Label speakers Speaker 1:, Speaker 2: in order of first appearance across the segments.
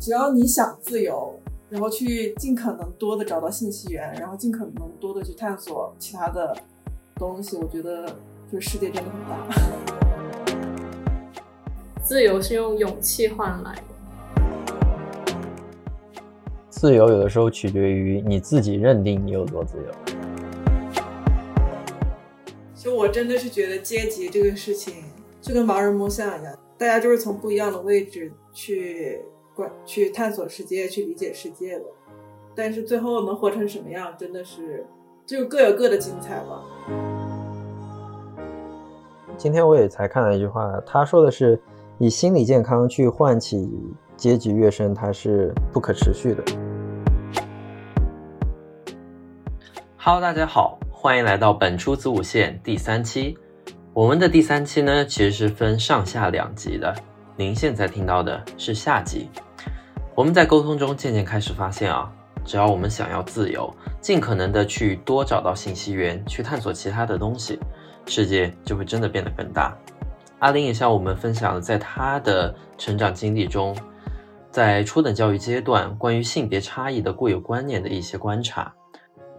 Speaker 1: 只要你想自由，然后去尽可能多的找到信息源，然后尽可能多的去探索其他的东西，我觉得就世界真的很大。
Speaker 2: 自由是用勇气换来的。
Speaker 3: 自由有的时候取决于你自己认定你有多自由。
Speaker 1: 就我真的是觉得阶级这个事情就跟盲人摸象一样，大家就是从不一样的位置去观、去探索世界、去理解世界的。但是最后能活成什么样，真的是就各有各的精彩吧。
Speaker 3: 今天我也才看了一句话，他说的是以心理健康去唤起阶级跃升，它是不可持续的。
Speaker 4: Hello，大家好，欢迎来到本初子午线第三期。我们的第三期呢，其实是分上下两集的。您现在听到的是下集。我们在沟通中渐渐开始发现啊，只要我们想要自由，尽可能的去多找到信息源，去探索其他的东西，世界就会真的变得更大。阿林也向我们分享了在他的成长经历中，在初等教育阶段关于性别差异的固有观念的一些观察。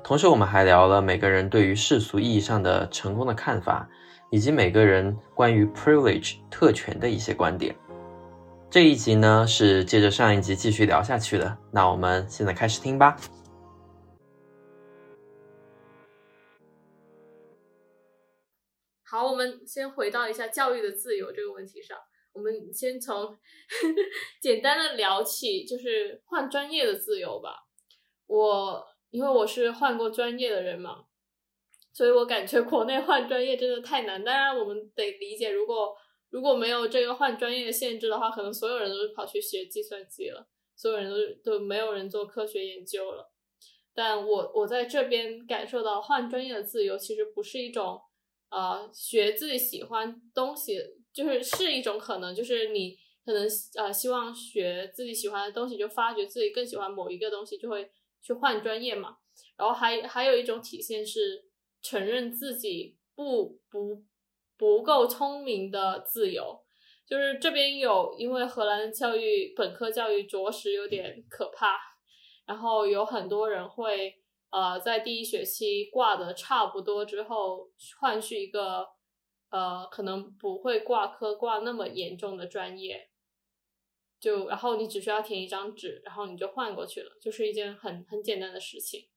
Speaker 4: 同时，我们还聊了每个人对于世俗意义上的成功的看法，以及每个人关于 privilege 特权的一些观点。这一集呢是接着上一集继续聊下去的，那我们现在开始听吧。
Speaker 2: 好，我们先回到一下教育的自由这个问题上。我们先从 简单的聊起，就是换专业的自由吧。我。因为我是换过专业的人嘛，所以我感觉国内换专业真的太难。当然，我们得理解，如果如果没有这个换专业的限制的话，可能所有人都是跑去学计算机了，所有人都都没有人做科学研究了。但我我在这边感受到换专业的自由，其实不是一种呃学自己喜欢东西，就是是一种可能，就是你可能呃希望学自己喜欢的东西，就发觉自己更喜欢某一个东西，就会。去换专业嘛，然后还还有一种体现是承认自己不不不够聪明的自由，就是这边有因为荷兰教育本科教育着实有点可怕，然后有很多人会呃在第一学期挂的差不多之后，换去一个呃可能不会挂科挂那么严重的专业。就然后你只需要填一张纸，然后你就换过去了，就是一件很很简单的事情。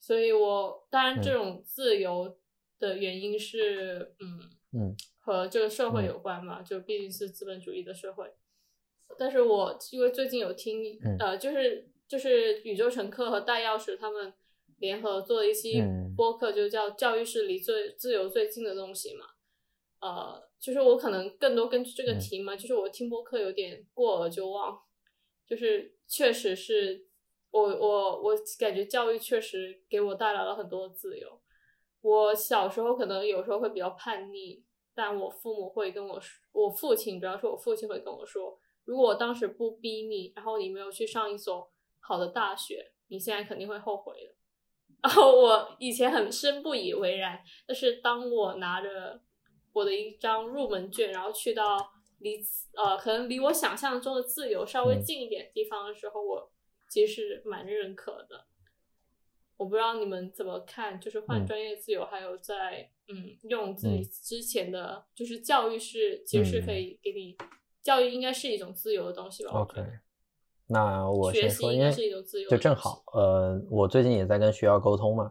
Speaker 2: 所以我当然这种自由的原因是，嗯
Speaker 3: 嗯，
Speaker 2: 和这个社会有关嘛，就毕竟是资本主义的社会。但是我因为最近有听，呃，就是就是宇宙乘客和大钥匙他们联合做的一期播客，就叫教育是离最自由最近的东西嘛，呃。就是我可能更多根据这个题嘛，就是我听播客有点过而就忘，就是确实是我我我感觉教育确实给我带来了很多自由。我小时候可能有时候会比较叛逆，但我父母会跟我说，我父亲主要是我父亲会跟我说，如果我当时不逼你，然后你没有去上一所好的大学，你现在肯定会后悔的。然后我以前很深不以为然，但是当我拿着。我的一张入门券，然后去到离呃可能离我想象中的自由稍微近一点地方的时候，我其实蛮认可的。我不知道你们怎么看，就是换专业自由，还有在嗯用自己之前的，就是教育是其实是可以给你教育应该是一种自由的东西吧
Speaker 3: ？OK，那我先说，因为
Speaker 2: 就
Speaker 3: 正好呃，我最近也在跟学校沟通嘛，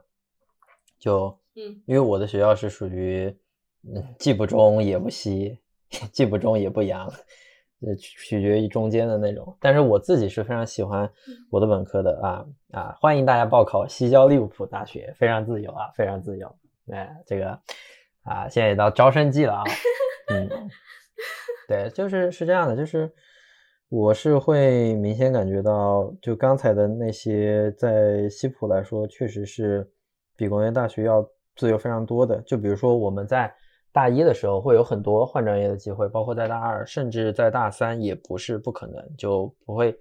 Speaker 3: 就
Speaker 2: 嗯，
Speaker 3: 因为我的学校是属于。嗯，既不中也不西，既不中也不阳，呃，取决于中间的那种。但是我自己是非常喜欢我的本科的啊啊！欢迎大家报考西交利物浦大学，非常自由啊，非常自由。哎，这个啊，现在也到招生季了啊。嗯，对，就是是这样的，就是我是会明显感觉到，就刚才的那些，在西普来说，确实是比国内大学要自由非常多的。就比如说我们在大一的时候会有很多换专业的机会，包括在大二，甚至在大三也不是不可能，就不会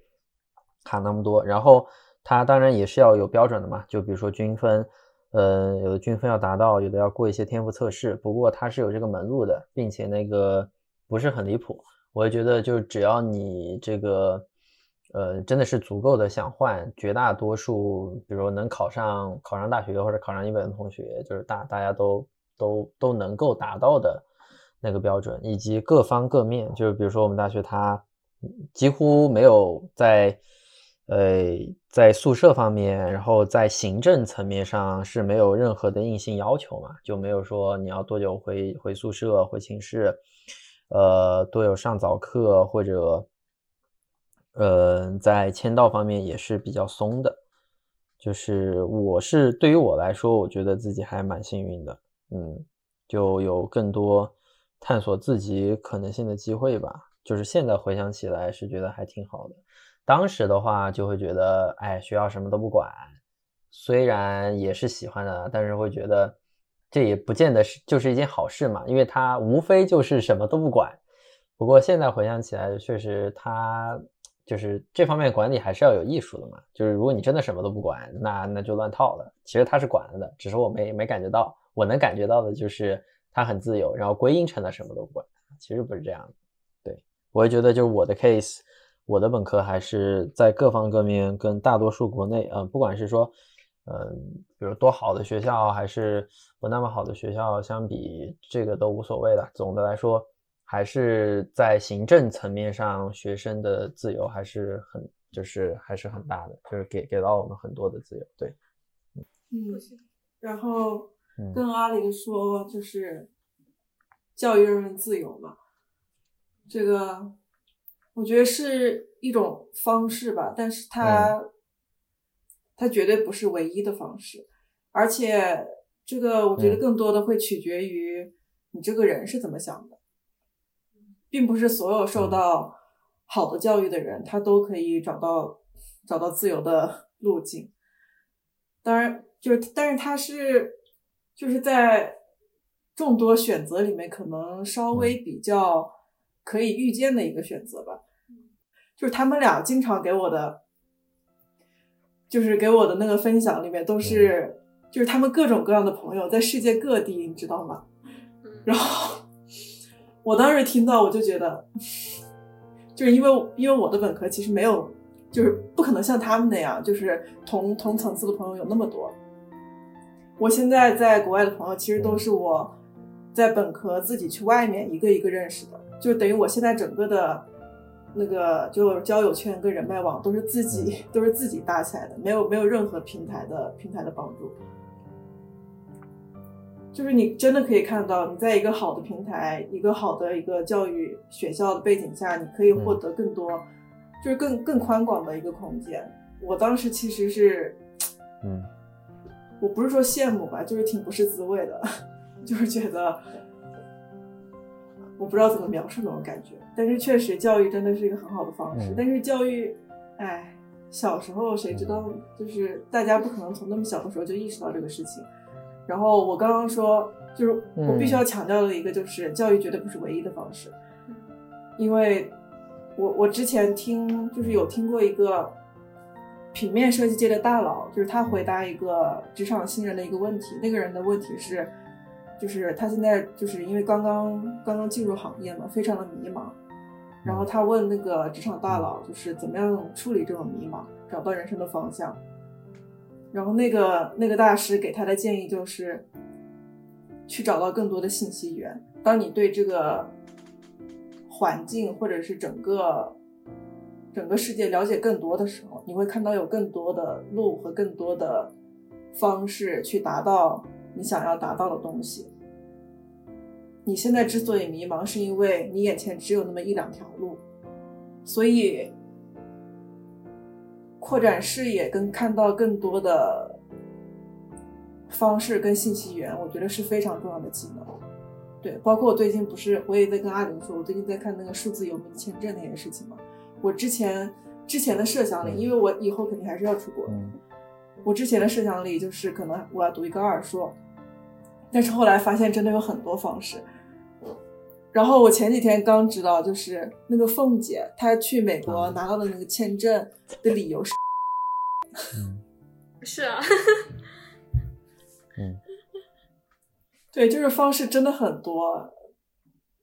Speaker 3: 卡那么多。然后它当然也是要有标准的嘛，就比如说均分，呃，有的均分要达到，有的要过一些天赋测试。不过它是有这个门路的，并且那个不是很离谱。我也觉得就只要你这个呃，真的是足够的想换，绝大多数，比如能考上考上大学或者考上一本的同学，就是大大家都都都能够达到的那个标准，以及各方各面，就是比如说我们大学它几乎没有在呃在宿舍方面，然后在行政层面上是没有任何的硬性要求嘛，就没有说你要多久回回宿舍回寝室，呃，多有上早课或者。呃，在签到方面也是比较松的，就是我是对于我来说，我觉得自己还蛮幸运的，嗯，就有更多探索自己可能性的机会吧。就是现在回想起来是觉得还挺好的，当时的话就会觉得，哎，学校什么都不管，虽然也是喜欢的，但是会觉得这也不见得是就是一件好事嘛，因为它无非就是什么都不管。不过现在回想起来，确实它。就是这方面管理还是要有艺术的嘛。就是如果你真的什么都不管，那那就乱套了。其实他是管了的，只是我没没感觉到。我能感觉到的就是他很自由，然后归因成了什么都不管。其实不是这样的。对我也觉得，就是我的 case，我的本科还是在各方各面跟大多数国内，嗯，不管是说，嗯，比如多好的学校还是不那么好的学校相比，这个都无所谓的。总的来说。还是在行政层面上，学生的自由还是很，就是还是很大的，就是给给到我们很多的自由。对，
Speaker 1: 嗯，然后跟阿林说，就是教育人们自由嘛，这个我觉得是一种方式吧，但是它它绝对不是唯一的方式，而且这个我觉得更多的会取决于你这个人是怎么想的。并不是所有受到好的教育的人，他都可以找到找到自由的路径。当然，就是但是他是就是在众多选择里面，可能稍微比较可以预见的一个选择吧。就是他们俩经常给我的，就是给我的那个分享里面，都是就是他们各种各样的朋友在世界各地，你知道吗？然后。我当时听到，我就觉得，就是因为因为我的本科其实没有，就是不可能像他们那样，就是同同层次的朋友有那么多。我现在在国外的朋友，其实都是我在本科自己去外面一个一个认识的，就等于我现在整个的那个就交友圈跟人脉网都是自己 都是自己搭起来的，没有没有任何平台的平台的帮助。就是你真的可以看到，你在一个好的平台、一个好的一个教育学校的背景下，你可以获得更多，就是更更宽广的一个空间。我当时其实是，
Speaker 3: 嗯，
Speaker 1: 我不是说羡慕吧，就是挺不是滋味的，就是觉得，我不知道怎么描述那种感觉。但是确实，教育真的是一个很好的方式。但是教育，哎，小时候谁知道，就是大家不可能从那么小的时候就意识到这个事情。然后我刚刚说，就是我必须要强调的一个，就是教育绝对不是唯一的方式，因为，我我之前听就是有听过一个平面设计界的大佬，就是他回答一个职场新人的一个问题，那个人的问题是，就是他现在就是因为刚刚刚刚进入行业嘛，非常的迷茫，然后他问那个职场大佬，就是怎么样处理这种迷茫，找到人生的方向。然后那个那个大师给他的建议就是，去找到更多的信息源。当你对这个环境或者是整个整个世界了解更多的时候，你会看到有更多的路和更多的方式去达到你想要达到的东西。你现在之所以迷茫，是因为你眼前只有那么一两条路，所以。扩展视野跟看到更多的方式跟信息源，我觉得是非常重要的技能。对，包括我最近不是我也在跟阿玲说，我最近在看那个数字游民签证那件事情嘛。我之前之前的设想里，因为我以后肯定还是要出国，我之前的设想里就是可能我要读一个二硕，但是后来发现真的有很多方式。然后我前几天刚知道，就是那个凤姐她去美国拿到的那个签证的理由是，
Speaker 3: 嗯，
Speaker 2: 是啊，
Speaker 3: 嗯，
Speaker 1: 对，就是方式真的很多，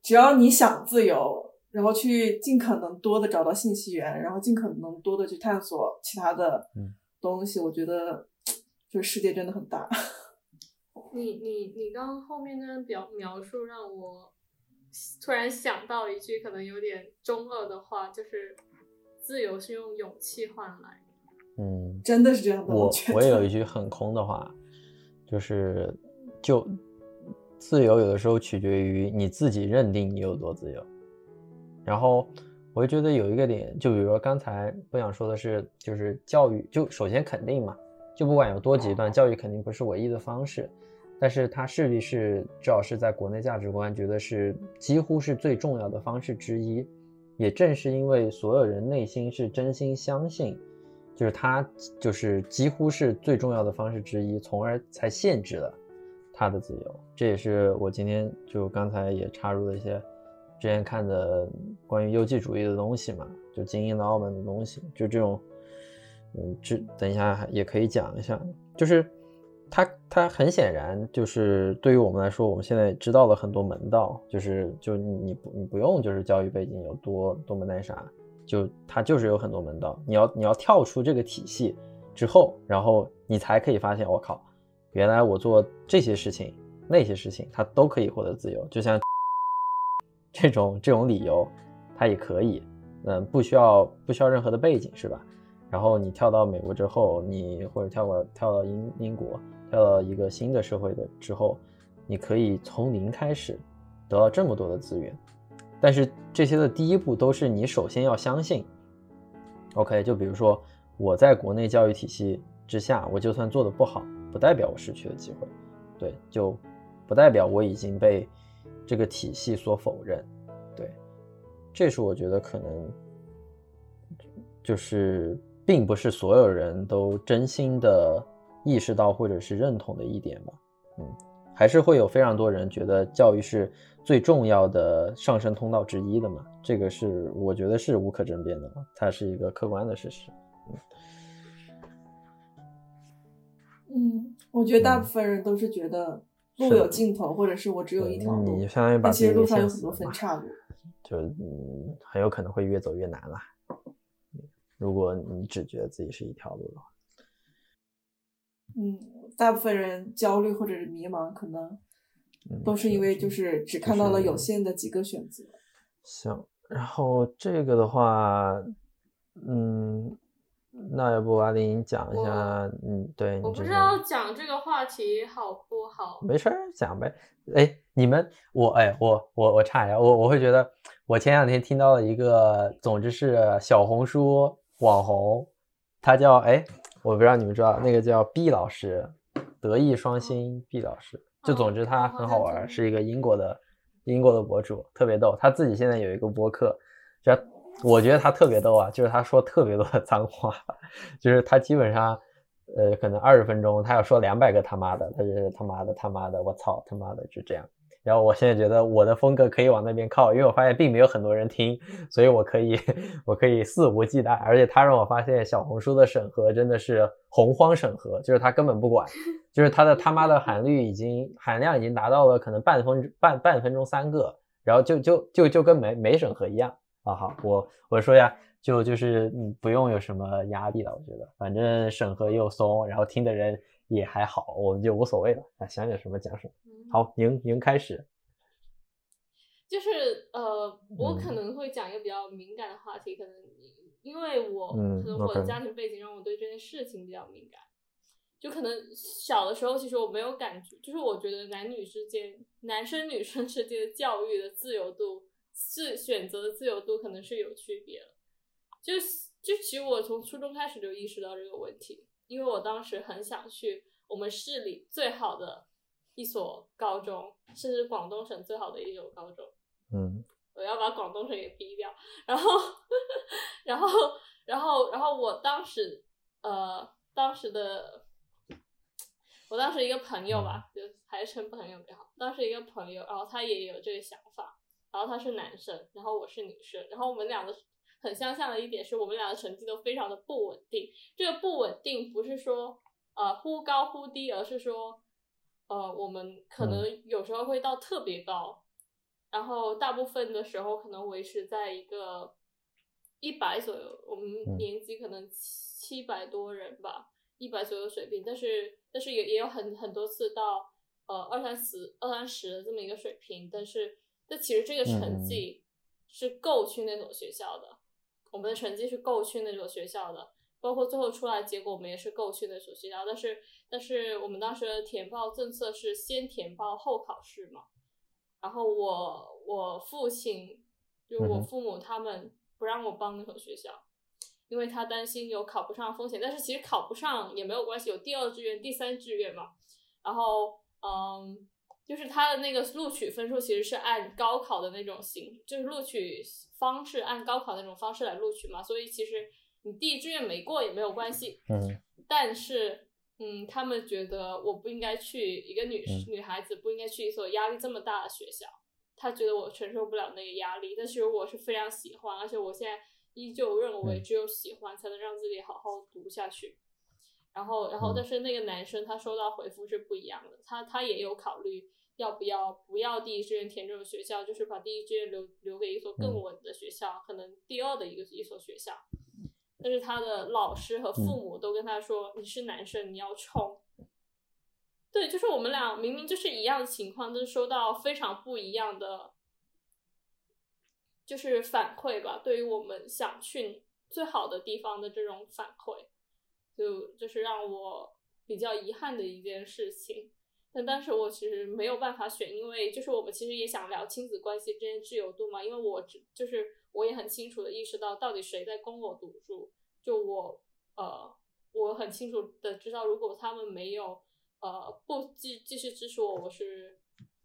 Speaker 1: 只要你想自由，然后去尽可能多的找到信息源，然后尽可能多的去探索其他的
Speaker 3: 嗯
Speaker 1: 东西。我觉得就是世界真的很大。
Speaker 2: 你你你刚刚后面那段表描述让我突然想到一句可能有点中二的话，就是自由是用勇气换来。
Speaker 3: 嗯，
Speaker 1: 真的是这样的，
Speaker 3: 我我也有一句很空的话，就是就自由有的时候取决于你自己认定你有多自由。然后我就觉得有一个点，就比如说刚才不想说的是，就是教育，就首先肯定嘛，就不管有多极端，教育肯定不是唯一的方式，但是它势必是至少是在国内价值观觉得是几乎是最重要的方式之一。也正是因为所有人内心是真心相信。就是它就是几乎是最重要的方式之一，从而才限制了他的自由。这也是我今天就刚才也插入了一些之前看的关于优绩主义的东西嘛，就精英的澳门的东西，就这种，嗯，这等一下也可以讲一下，就是它它很显然就是对于我们来说，我们现在知道了很多门道，就是就你你不用就是教育背景有多多么那啥。就它就是有很多门道，你要你要跳出这个体系之后，然后你才可以发现，我靠，原来我做这些事情、那些事情，它都可以获得自由。就像这种这种理由，它也可以，嗯，不需要不需要任何的背景，是吧？然后你跳到美国之后，你或者跳过跳到英英国，跳到一个新的社会的之后，你可以从零开始得到这么多的资源。但是这些的第一步都是你首先要相信。OK，就比如说我在国内教育体系之下，我就算做的不好，不代表我失去了机会，对，就不代表我已经被这个体系所否认，对，这是我觉得可能就是并不是所有人都真心的意识到或者是认同的一点吧，嗯，还是会有非常多人觉得教育是。最重要的上升通道之一的嘛，这个是我觉得是无可争辩的嘛，它是一个客观的事实。
Speaker 1: 嗯，我觉得大部分人都是觉得路有尽头，或者是我只有一条路，
Speaker 3: 你相当于把
Speaker 1: 其实路上有很多分岔路，
Speaker 3: 就嗯很有可能会越走越难了。如果你只觉得自己是一条路的话，
Speaker 1: 嗯，大部分人焦虑或者是迷茫，可能。都是因为就是只看到了有限的几个选择。
Speaker 3: 行，然后这个的话，嗯，那要不阿林讲一下，嗯，对，
Speaker 2: 我不知道讲这个话题好不好。
Speaker 3: 没事儿，讲呗。哎，你们，我，哎，我，我，我差一下，我我会觉得，我前两天听到了一个，总之是小红书网红，他叫，哎，我不知道你们知道，那个叫毕老师，德艺双馨毕老师。就总之他很好玩，是一个英国的英国的博主，特别逗。他自己现在有一个播客，就我觉得他特别逗啊，就是他说特别多的脏话，就是他基本上呃可能二十分钟他要说两百个他妈的，他就是他妈的他妈的我操他妈的就这样。然后我现在觉得我的风格可以往那边靠，因为我发现并没有很多人听，所以我可以我可以肆无忌惮。而且他让我发现小红书的审核真的是洪荒审核，就是他根本不管，就是他的他妈的含率已经含量已经达到了可能半分半半分钟三个，然后就就就就跟没没审核一样啊。好，我我说呀，就就是嗯不用有什么压力了，我觉得反正审核又松，然后听的人。也还好，我们就无所谓了啊，想讲什么讲什么。好，您您开始。
Speaker 2: 就是呃，我可能会讲一个比较敏感的话题，可能因为我可能我的家庭背景让我对这件事情比较敏感。就可能小的时候，其实我没有感觉，就是我觉得男女之间、男生女生之间的教育的自由度是选择的自由度，可能是有区别了。就就其实我从初中开始就意识到这个问题。因为我当时很想去我们市里最好的一所高中，甚至广东省最好的一所高中。
Speaker 3: 嗯，
Speaker 2: 我要把广东省给逼掉。然后，然后，然后，然后我当时，呃，当时的，我当时一个朋友吧，就还是称朋友比较好。当时一个朋友，然后他也有这个想法，然后他是男生，然后我是女生，然后我们两个。很相像的一点是我们俩的成绩都非常的不稳定。这个不稳定不是说呃忽高忽低，而是说呃我们可能有时候会到特别高，然后大部分的时候可能维持在一个一百左右，我们
Speaker 3: 嗯
Speaker 2: 年级可能七百多人吧，一百左右水平，但是但是也也有很很多次到呃二三十二三十的这么一个水平，但是但其实这个成
Speaker 3: 嗯
Speaker 2: 绩是够去那所学校的，我们的成绩是够去那所学校的，包括最后出来结果我们也是够去那所学校，但是但是我们当时填报政策是先填报后考试嘛，然后我我父亲就我父母他们不让我报那所学校，因为他担心有考不上风险，但是其实考不上也没有关系，有第二志愿、第三志愿嘛。然后，嗯，就是他的那个录取分数其实是按高考的那种形，就是录取方式按高考那种方式来录取嘛，所以其实你第一志愿没过也没有关系。
Speaker 3: 嗯
Speaker 2: 但是，嗯，他们觉得我不应该去一个女、
Speaker 3: 嗯
Speaker 2: 女孩子不应该去一所压力这么大的学校，他觉得我承受不了那个压力。但其实我是非常喜欢，而且我现在依旧认为
Speaker 3: 嗯
Speaker 2: 只有喜欢才能让自己好好读下去。然后，然后，
Speaker 3: 嗯
Speaker 2: 但是那个男生他收到回复是不一样的，他他也有考虑要不要不要第一志愿填这种学校，就是把第一志愿留留给一所更
Speaker 3: 嗯
Speaker 2: 稳的学校，可能第二的一个一所学校。但是他的老师和父母都跟他说：“你是男生，你要冲。”对，就是我们俩明明就是一样的情况，但是收到非常不一样的，就是反馈吧。对于我们想去最好的地方的这种反馈，就就是让我比较遗憾的一件事情。但当时我其实没有办法选，因为就是我们其实也想聊亲子关系之间自由度嘛，因为我只就是我也很清楚的意识到到底谁在供我读书，就我呃我很清楚的知道，如果他们没有呃不继继续支持我，我是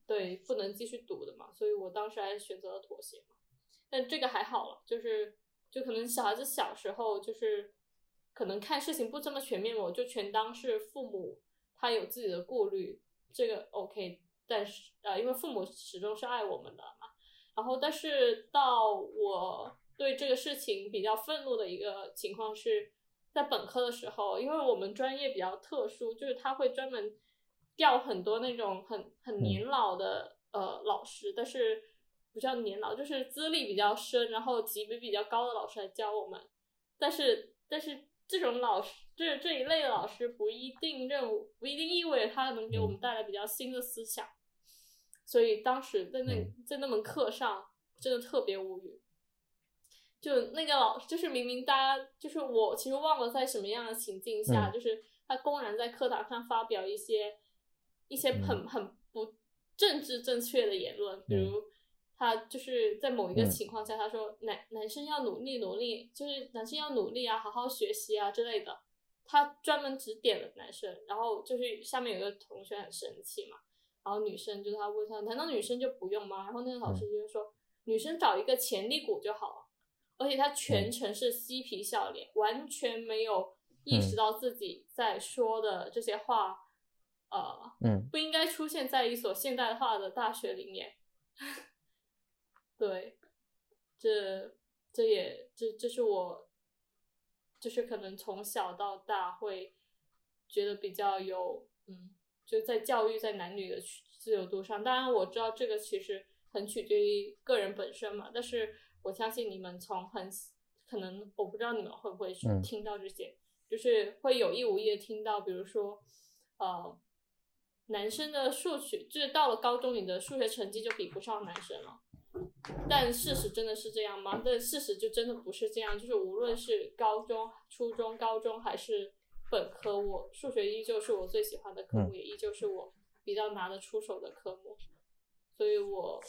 Speaker 2: 对不能继续读的嘛，所以我当时还是选择了妥协嘛。但这个还好了，就是就可能小孩子小时候就是可能看事情不这么全面，我就全当是父母他有自己的顾虑，这个 OK。但是呃，因为父母始终是爱我们的嘛，然后但是到我对这个事情比较愤怒的一个情况是在本科的时候，因为我们专业比较特殊，就是他会专门调很多那种很很年老的、呃老师，但是不叫年老，就是资历比较深，然后级别比较高的老师来教我们。但是但是这种老师，这这一类的老师不一定认不一定意味着他能给我们带来比较新的思想。所以当时在那
Speaker 3: 嗯。
Speaker 2: 在那门课上，真的特别无语。就那个老，就是明明大家就是我，其实忘了在什么样的情境下，
Speaker 3: 嗯。
Speaker 2: 就是他公然在课堂上发表一些一些很、
Speaker 3: 嗯。
Speaker 2: 很不政治正确的言论，比如他就是在某一个
Speaker 3: 嗯
Speaker 2: 情况下，他说男男生要努力努力，就是男生要努力啊，好好学习啊之类的。他专门指点了男生，然后就是下面有一个同学很生气嘛，然后女生就是他问他，难道女生就不用吗？然后那个老师就说，女生找一个潜力股就好了。而且他全程是嬉皮笑脸，完全没有意识到自己在说的这些话，呃，
Speaker 3: 嗯
Speaker 2: 不应该出现在一所现代化的大学里面。对，这这也这这是我，就是可能从小到大会觉得比较有，嗯，就在教育在男女的自由度上，当然我知道这个其实很取决于个人本身嘛，但是我相信你们从很可能我不知道你们会不会
Speaker 3: 嗯
Speaker 2: 听到这些，就是会有意无意的听到，比如说，呃，男生的数学就是到了高中，你的数学成绩就比不上男生了。但事实真的是这样吗？但事实就真的不是这样。就是无论是高中、初中、高中还是本科，我数学依旧是我最喜欢的科目，
Speaker 3: 嗯
Speaker 2: 也依旧是我比较拿得出手的科目。所以我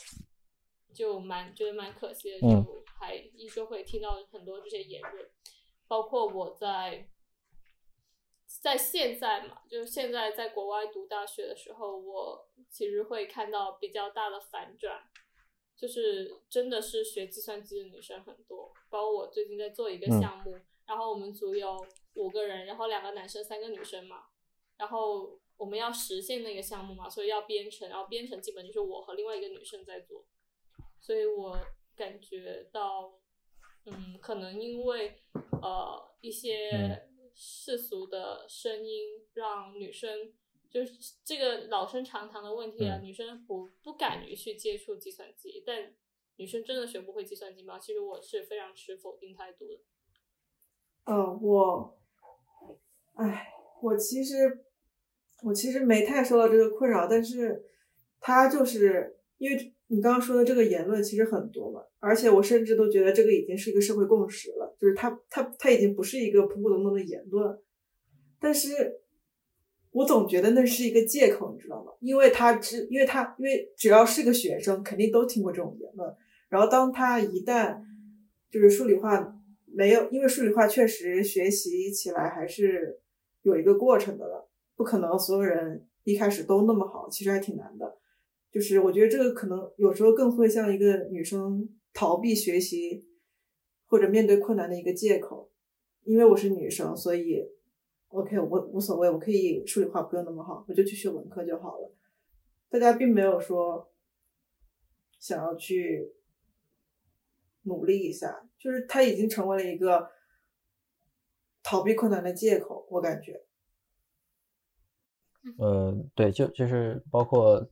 Speaker 2: 就蛮觉得蛮可惜的，
Speaker 3: 嗯
Speaker 2: 就还依旧会听到很多这些言论，包括我在在现在嘛，就是现在在国外读大学的时候，我其实会看到比较大的反转，就是真的是学计算机的女生很多，包括我最近在做一个
Speaker 3: 嗯。
Speaker 2: 项目，然后我们组有五个人，然后两个男生，三个女生嘛，然后我们要实现那个项目嘛，所以要编程，然后编程基本就是我和另外一个女生在做，所以我感觉到，嗯，可能因为呃一些
Speaker 3: 嗯
Speaker 2: 世俗的声音，让女生就是这个老生常谈的问题啊，
Speaker 3: 嗯
Speaker 2: 女生不不敢于去接触计算机，但女生真的学不会计算机吗？其实我是非常持否定态度的。
Speaker 1: 呃，我，哎，我其实我其实没太受到这个困扰，但是他就是因为你刚刚说的这个言论其实很多嘛，而且我甚至都觉得这个已经是一个社会共识了，就是他他他已经不是一个普普通通的言论，但是我总觉得那是一个借口，你知道吗？因为他只因为他因为只要是个学生，肯定都听过这种言论，然后当他一旦就是数理化没有，因为数理化确实学习起来还是有一个过程的了，不可能所有人一开始都那么好，其实还挺难的。就是我觉得这个可能有时候更会像一个女生逃避学习或者面对困难的一个借口，因为我是女生，所以 OK 我无所谓，我可以数理化不用那么好，我就去学文科就好了。大家并没有说想要去努力一下，就是它已经成为了一个逃避困难的借口，我感觉。
Speaker 3: 呃，对，就就是包括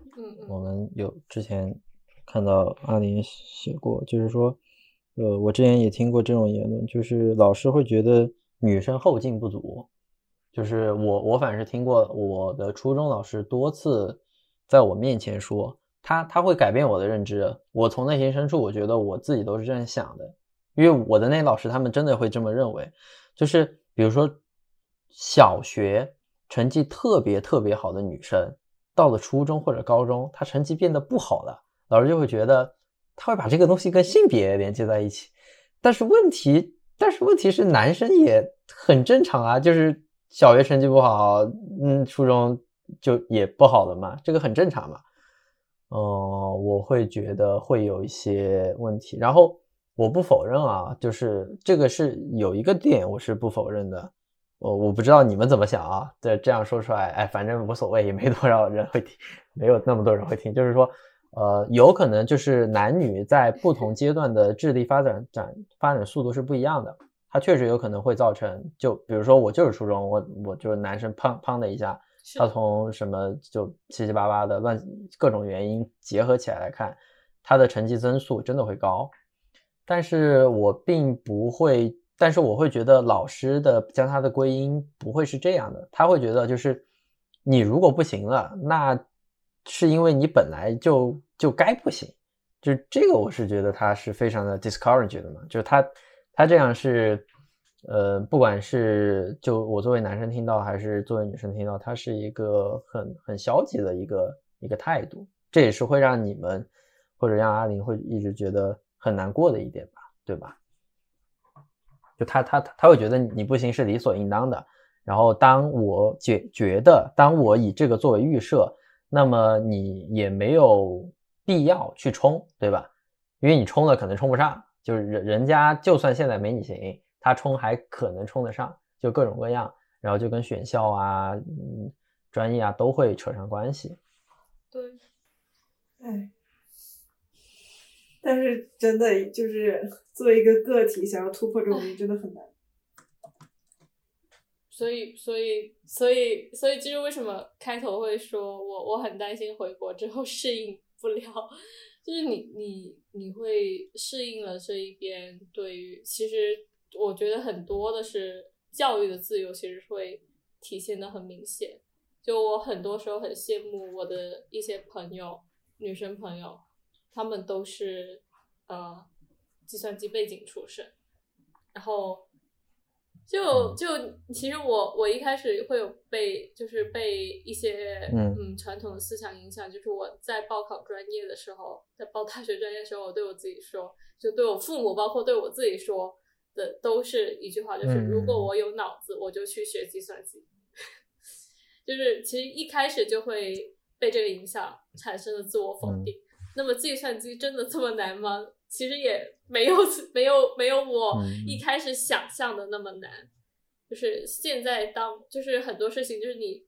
Speaker 3: 我们有之前看到阿林写过，就是说，呃，我之前也听过这种言论，就是老师会觉得女生后劲不足，就是我我反正是听过我的初中老师多次在我面前说，他他会改变我的认知，我从内心深处我觉得我自己都是这样想的，因为我的那老师他们真的会这么认为，就是比如说小学。成绩特别特别好的女生，到了初中或者高中，她成绩变得不好了，老师就会觉得他会把这个东西跟性别连接在一起。但是问题，但是问题是男生也很正常啊，就是小学成绩不好，嗯，初中就也不好了嘛，这个很正常嘛。哦、我会觉得会有一些问题，然后我不否认啊，就是这个是有一个点我是不否认的。我我不知道你们怎么想啊？这这样说出来，哎，反正无所谓，也没多少人会听，没有那么多人会听。就是说，呃，有可能就是男女在不同阶段的智力发展展发展速度是不一样的，它确实有可能会造成，就比如说我就是初中，我我就是男生砰砰的一下，他。从什么就七七八八的乱各种原因结合起来来看，他的成绩增速真的会高，但是我并不会。但是我会觉得老师的将他的归因不会是这样的，他会觉得就是你如果不行了，那是因为你本来就就该不行，就是这个我是觉得他是非常的 discourage 的嘛，就是他他这样是呃，不管是就我作为男生听到还是作为女生听到，他是一个很很消极的一个一个态度，这也是会让你们或者让阿林会一直觉得很难过的一点吧，对吧？就他他他会觉得你不行是理所应当的，然后当我觉觉得当我以这个作为预设，那么你也没有必要去冲，对吧？因为你冲了可能冲不上，就是人人家就算现在没你行，他冲还可能冲得上，就各种各样，然后就跟选校啊、嗯、专业啊都会扯上关系。
Speaker 2: 对，
Speaker 1: 哎，但是真的就是作为一个个体，想要突破这种真的很难。
Speaker 2: 所以，所以，所以，所以，就是为什么开头会说我我很担心回国之后适应不了，就是你你你会适应了这一边，对于其实我觉得很多的是教育的自由，其实会体现的很明显。就我很多时候很羡慕我的一些朋友，女生朋友，她们都是呃计算机背景出身，然后就就其实我我一开始会有被就是被一些
Speaker 3: 嗯
Speaker 2: 嗯传统的思想影响，就是我在报考专业的时候，在报大学专业的时候，我对我自己说，就对我父母，包括对我自己说的，都是一句话，就是
Speaker 3: 嗯
Speaker 2: 如果我有脑子，我就去学计算机。就是其实一开始就会被这个影响产生了自我否定。那么计算机真的这么难吗？其实也没有 没有没有我
Speaker 3: 嗯
Speaker 2: 一开始想象的那么难。就是现在当就是很多事情，就是你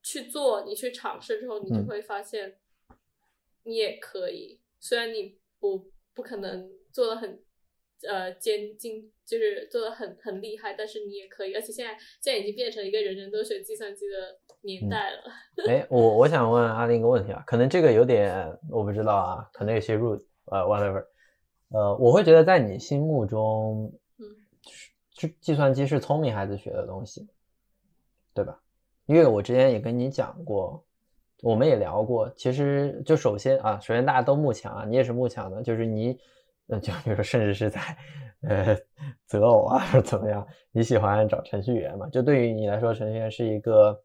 Speaker 2: 去做，你去尝试之后，你就
Speaker 3: 嗯
Speaker 2: 会发现你也可以。虽然你不不可能做的很呃尖精，就是做的很很厉害，但是你也可以。而且现在现在已经变成一个人人都学计算机的年代了。
Speaker 3: 哎，我我想问阿林一个问题啊，可能这个有点我不知道啊，可能有些入呃 whatever，呃，我会觉得在你心目中，
Speaker 2: 嗯，
Speaker 3: 计计算机是聪明孩子学的东西，对吧？因为我之前也跟你讲过，我们也聊过，其实就首先啊，首先大家都慕强啊，你也是慕强的，就是你，呃，就比如说甚至是在呃择偶啊或者怎么样，你喜欢找程序员嘛？就对于你来说，程序员是一个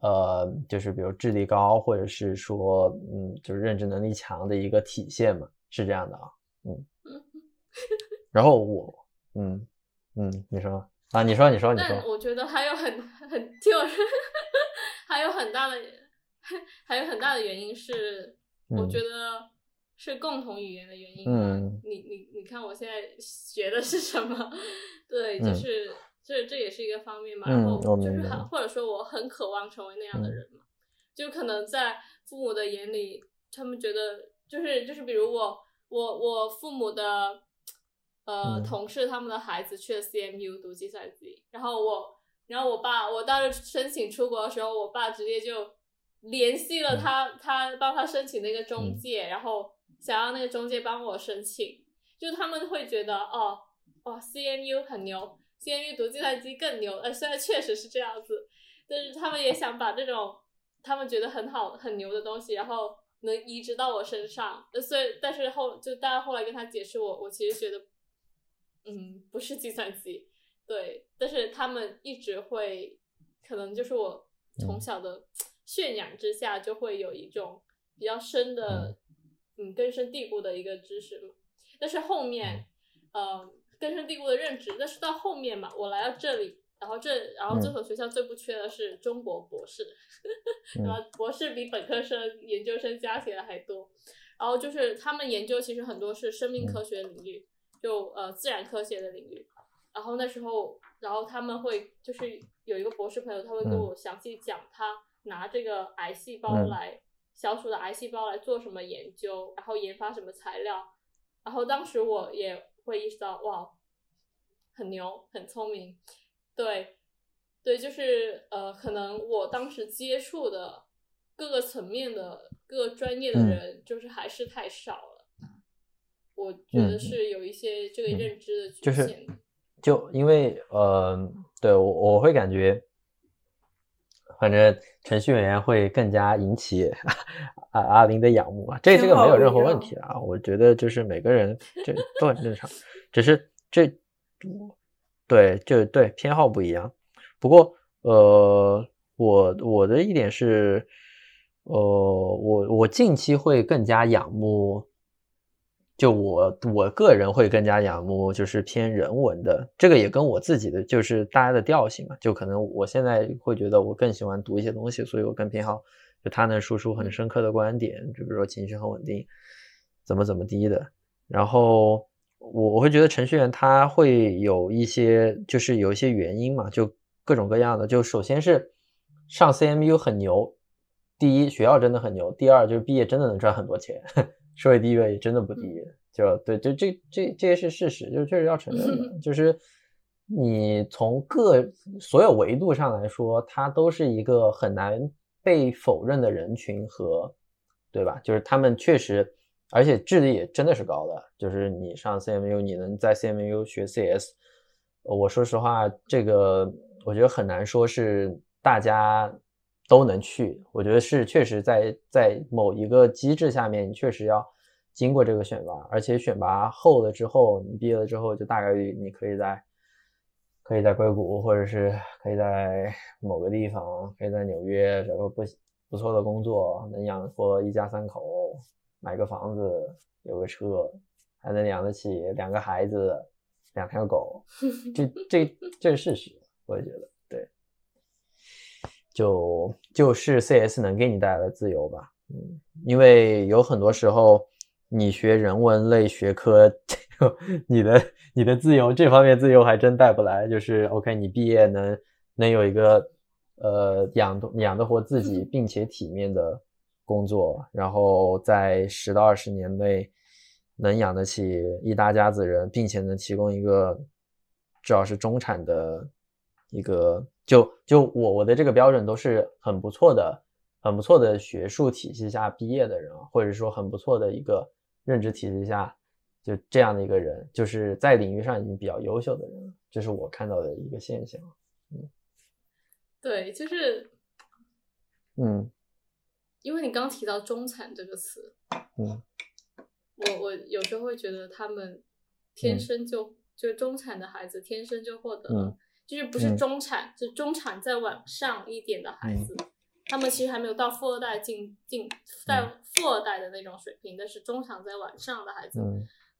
Speaker 3: 呃，就是比如智力高，或者是说嗯，就是认知能力强的一个体现嘛？是这样的啊，嗯。然后我，嗯嗯，你说啊，你说你说你说，
Speaker 2: 但我觉得还有很 很听我说，还有很大的还有很大的原因是，我觉得是共同语言的原因。
Speaker 3: 嗯
Speaker 2: 你你你看我现在学的是什么？对，就是这这也是一个方面嘛。然后就是很或者说我很渴望成为那样的
Speaker 3: 嗯
Speaker 2: 人嘛。就可能在父母的眼里，他们觉得就是就是比如我我我父母的呃、
Speaker 3: 嗯。
Speaker 2: 同事他们的孩子去了 CMU 读计算机，然后我然后我爸我当时申请出国的时候，我爸直接就联系了他，他帮他申请那个中介，然后想要那个中介帮我申请，就他们会觉得哦哦 CMU 很牛，CMU 读计算机更牛，呃虽然确实是这样子，但是他们也想把这种他们觉得很好很牛的东西，然后能移植到我身上，呃所以但是后就大家后来跟他解释我，我其实觉得嗯不是计算机。对，但是他们一直会，可能就是我从小的渲染之下，就会有一种比较深的，嗯，根深蒂固的一个知识嘛。但是后面，呃，根深蒂固的认知，但是到后面嘛，我来到这里，然后这，然后这所学校最不缺的是中国博士，
Speaker 3: 嗯
Speaker 2: 然后博士比本科生、研究生加起来还多。然后就是他们研究其实很多是生命科学领域，就呃自然科学的领域。然后那时候，然后他们会就是有一个博士朋友，他会跟我详细讲他拿这个癌细胞
Speaker 3: 嗯
Speaker 2: 来、小鼠的癌细胞来做什么研究，然后研发什么材料。然后当时我也会意识到，哇，很牛，很聪明，对，对，就是呃，可能我当时接触的各个层面的各个专业的
Speaker 3: 嗯
Speaker 2: 人，就是还是太少了。我觉得
Speaker 3: 嗯
Speaker 2: 是有一些这个
Speaker 3: 嗯
Speaker 2: 认知的局
Speaker 3: 就是
Speaker 2: 限。
Speaker 3: 就因为呃，对我我会感觉，反正程序员会更加引起阿阿林的仰慕啊，这这个没有任何问题啊，我觉得就是每个人这都很正常，只是这对就对偏好不一样。不过呃，我我的一点是，呃，我我近期会更加仰慕。就我我个人会更加仰慕就是偏人文的，这个也跟我自己的就是大家的调性嘛，就可能我现在会觉得我更喜欢读一些东西，所以我更偏好就他能输出很深刻的观点，就比如说情绪很稳定，怎么怎么滴的。然后我我会觉得程序员他会有一些就是有一些原因嘛，就各种各样的。就首先是上 CMU 很牛，第一学校真的很牛，第二就是毕业真的能赚很多钱。社会地位真的不低，就对，就这这这些是事实，就确实要承认的。就是你从各所有维度上来说，它都是一个很难被否认的人群和，对吧？就是他们确实，而且智力也真的是高的。就是你上 CMU，你能在 CMU 学 CS，我说实话，这个我觉得很难说是大家。都能去，我觉得是确实在在某一个机制下面，你确实要经过这个选拔，而且选拔后了之后，你毕业了之后，就大概率你可以在可以在硅谷，或者是可以在某个地方，可以在纽约找个不不错的工作，能养活一家三口，买个房子，有个车，还能养得起两个孩子，两条狗，这这这是事实，我也觉得。就就是 CS 能给你带来的自由吧，嗯，因为有很多时候你学人文类学科，你的你的自由这方面自由还真带不来。就是 OK，你毕业能能有一个呃养养得活自己并且体面的工作，然后在十到二十年内能养得起一大家子人，并且能提供一个至少是中产的一个就就我我的这个标准都是很不错的、很不错的学术体系下毕业的人，或者说很不错的一个认知体系下就这样的一个人，就是在领域上已经比较优秀的人，这是我看到的一个现象。
Speaker 2: 嗯，对，就是
Speaker 3: 嗯，
Speaker 2: 因为你刚提到中产这个词，
Speaker 3: 嗯，
Speaker 2: 我我有时候会觉得他们天生就就中产的孩子天生就获得了。就是不是中产，就中产再往上一点的孩子，他们其实还没有到富二代进进在富二代的那种水平，但是中产再往上的孩子，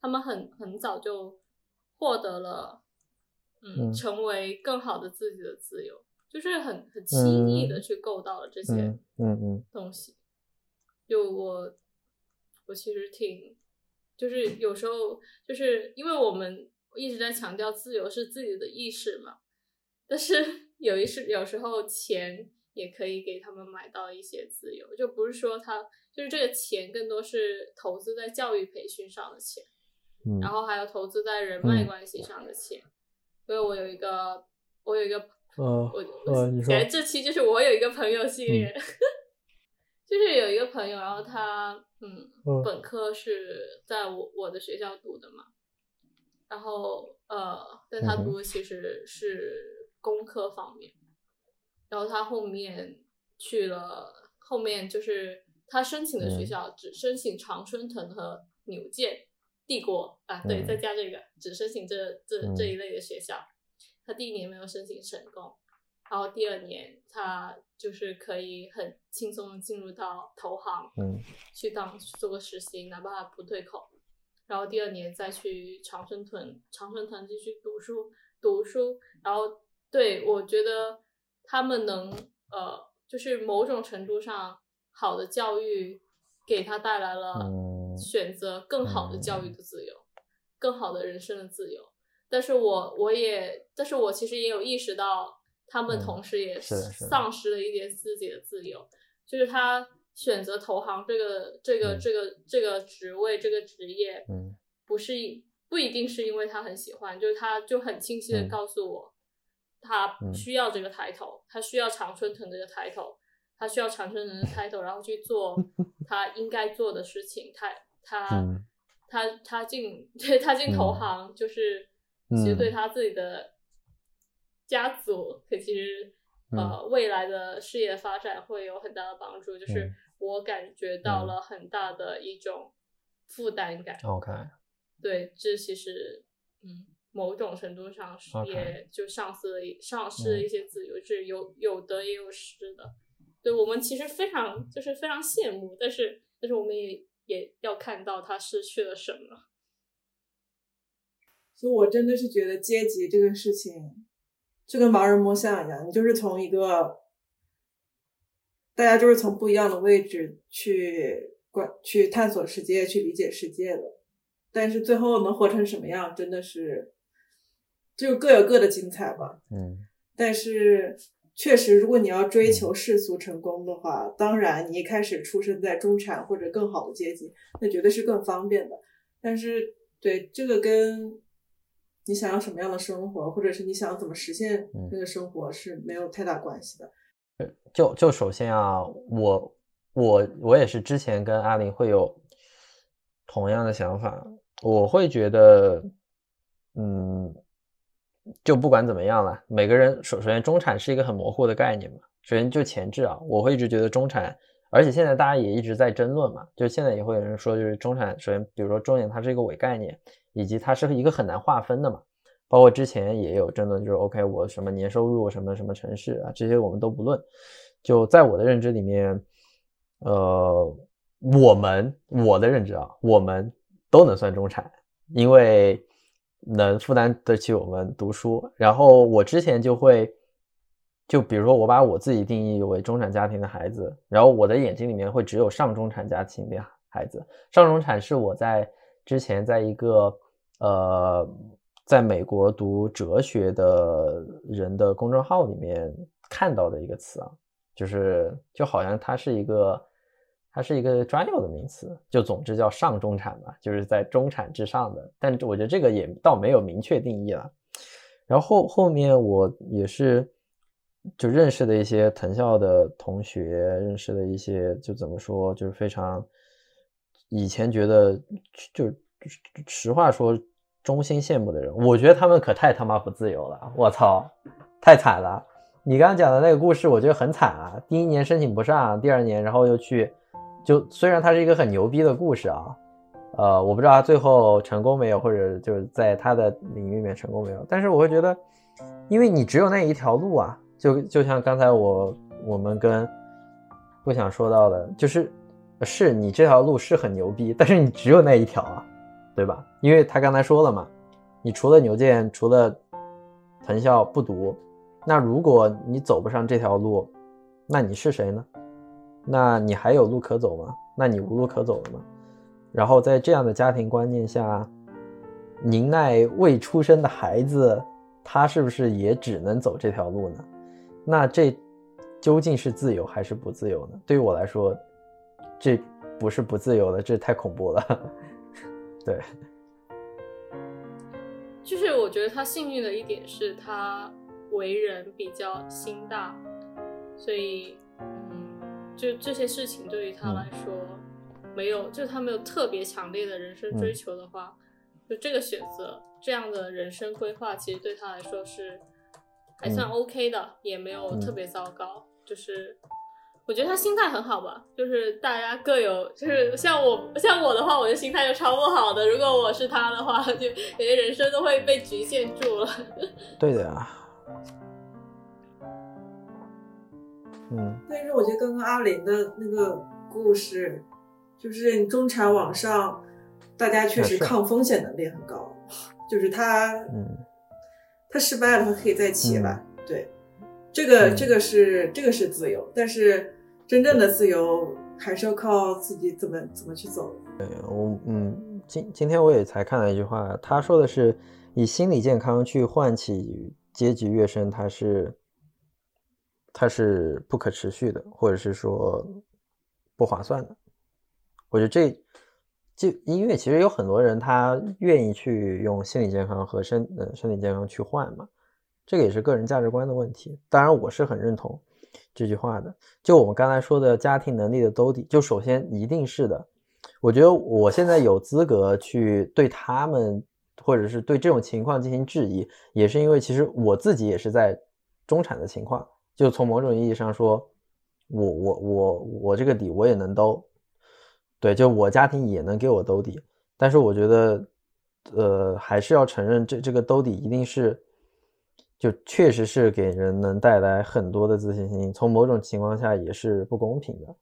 Speaker 2: 他们很很早就获得了，嗯，成为更好的自己的自由，就是很很轻易的去够到了这些，
Speaker 3: 嗯嗯。
Speaker 2: 东西。就我我其实挺，就是有时候就是因为我们一直在强调自由是自己的意识嘛。但是有一是有时候钱也可以给他们买到一些自由，就不是说他就是这个钱更多是投资在教育培训上的钱，
Speaker 3: 嗯，
Speaker 2: 然后还有投资在人脉关系上的钱。因为我有一个，我有一个，
Speaker 3: 呃，
Speaker 2: 我我感觉这期就是我有一个朋友系列，就是有一个朋友，然后他嗯，本科是在我我的学校读的嘛，然后呃，但他读的其实是。工科方面，然后他后面去了，后面就是他申请的学校只申请常春藤和纽建帝国啊，对，再加这个只申请这这这一类的学校。他第一年没有申请成功，然后第二年他就是可以很轻松的进入到投行，
Speaker 3: 嗯，
Speaker 2: 去当做个实习，哪怕不对口，然后第二年再去常春藤常春藤继续读书读书，然后。对，我觉得他们能呃，就是某种程度上好的教育给他带来了选择更好的教育的自由，更好的人生的自由。但是我我也，但是我其实也有意识到，他们同时也丧失了一点自己的自由。就是他选择投行这个这个这个这个职位这个职业，不是不一定是因为他很喜欢，就是他就很清晰的告诉我。他需要这个抬头，他需要常春藤这个抬头，他需要常春藤的抬头，然后去做他应该做的事情。他他他他进 对他进投行，就是其实对他自己的家族，可其实呃未来的事业发展会有很大的帮助。就是我感觉到了很大的一种负担感。
Speaker 3: OK，
Speaker 2: 对，这其实嗯。某种程度上是也就丧失了丧失了一些自由，是有有得也有失的。对我们其实非常就是非常羡慕，但是但是我们也也要看到他失去了什么。
Speaker 1: 所以，我真的是觉得阶级这个事情就跟盲人摸象一样，你就是从一个大家就是从不一样的位置去观去探索世界，去理解世界的，但是最后能活成什么样，真的是。就各有各的精彩吧，
Speaker 3: 嗯，
Speaker 1: 但是确实，如果你要追求世俗成功的话，当然你一开始出生在中产或者更好的阶级，那绝对是更方便的。但是，对这个跟你想要什么样的生活，或者是你想怎么实现那个生活是没有太大关系的。
Speaker 3: 就就首先啊，我我我也是之前跟阿林会有同样的想法，我会觉得，嗯。就不管怎么样了，每个人首首先中产是一个很模糊的概念嘛。首先就前置啊，我会一直觉得中产，而且现在大家也一直在争论嘛。就现在也会有人说，就是中产，首先比如说中年它是一个伪概念，以及它是一个很难划分的嘛。包括之前也有争论，就是 OK，我什么年收入，什么什么城市啊，这些我们都不论。就在我的认知里面，呃，我们我的认知啊，我们都能算中产，因为。能负担得起我们读书，然后我之前就会，就比如说我把我自己定义为中产家庭的孩子，然后我的眼睛里面会只有上中产家庭的孩子。上中产是我在之前在一个呃，在美国读哲学的人的公众号里面看到的一个词啊，就是就好像它是一个。它是一个专有的名词，就总之叫上中产嘛，就是在中产之上的。但我觉得这个也倒没有明确定义了。然后后后面我也是就认识的一些藤校的同学，认识的一些就怎么说，就是非常以前觉得就实话说衷心羡慕的人，我觉得他们可太他妈不自由了，我操，太惨了。你刚刚讲的那个故事，我觉得很惨啊！第一年申请不上，第二年然后又去，就虽然它是一个很牛逼的故事啊，呃，我不知道他最后成功没有，或者就是在他的领域里面成功没有，但是我会觉得，因为你只有那一条路啊，就就像刚才我我们跟不想说到的，就是是你这条路是很牛逼，但是你只有那一条啊，对吧？因为他刚才说了嘛，你除了牛剑，除了藤校不读。那如果你走不上这条路，那你是谁呢？那你还有路可走吗？那你无路可走了吗？然后在这样的家庭观念下，宁奈未出生的孩子，他是不是也只能走这条路呢？那这究竟是自由还是不自由呢？对于我来说，这不是不自由的，这太恐怖了。对，
Speaker 2: 就是我觉得他幸运的一点是他。为人比较心大，所以，就这些事情对于他来说，没有，就他没有特别强烈的人生追求的话，就这个选择这样的人生规划，其实对他来说是还算 OK 的，也没有特别糟糕。就是我觉得他心态很好吧，就是大家各有，就是像我像我的话，我的心态就超不好的。如果我是他的话，就感觉人生都会被局限住了。
Speaker 3: 对的呀。嗯，
Speaker 1: 但是我觉得刚刚阿林的那个故事，就是中产往上，大家确实抗风险能力很高，就是他，
Speaker 3: 嗯，
Speaker 1: 他失败了，他可以再起来。对，这个这个是这个是自由，但是真正的自由还是要靠自己怎么怎么去走。
Speaker 3: 对，我嗯，今今天我也才看了一句话，他说的是以心理健康去唤起阶级跃升，他是。它是不可持续的，或者是说不划算的。我觉得这就音乐其实有很多人他愿意去用心理健康和身呃身体健康去换嘛，这个也是个人价值观的问题。当然，我是很认同这句话的。就我们刚才说的家庭能力的兜底，就首先一定是的。我觉得我现在有资格去对他们，或者是对这种情况进行质疑，也是因为其实我自己也是在中产的情况。就从某种意义上说，我我我我这个底我也能兜，对，就我家庭也能给我兜底。但是我觉得，呃，还是要承认这这个兜底一定是，就确实是给人能带来很多的自信心。从某种情况下也是不公平的，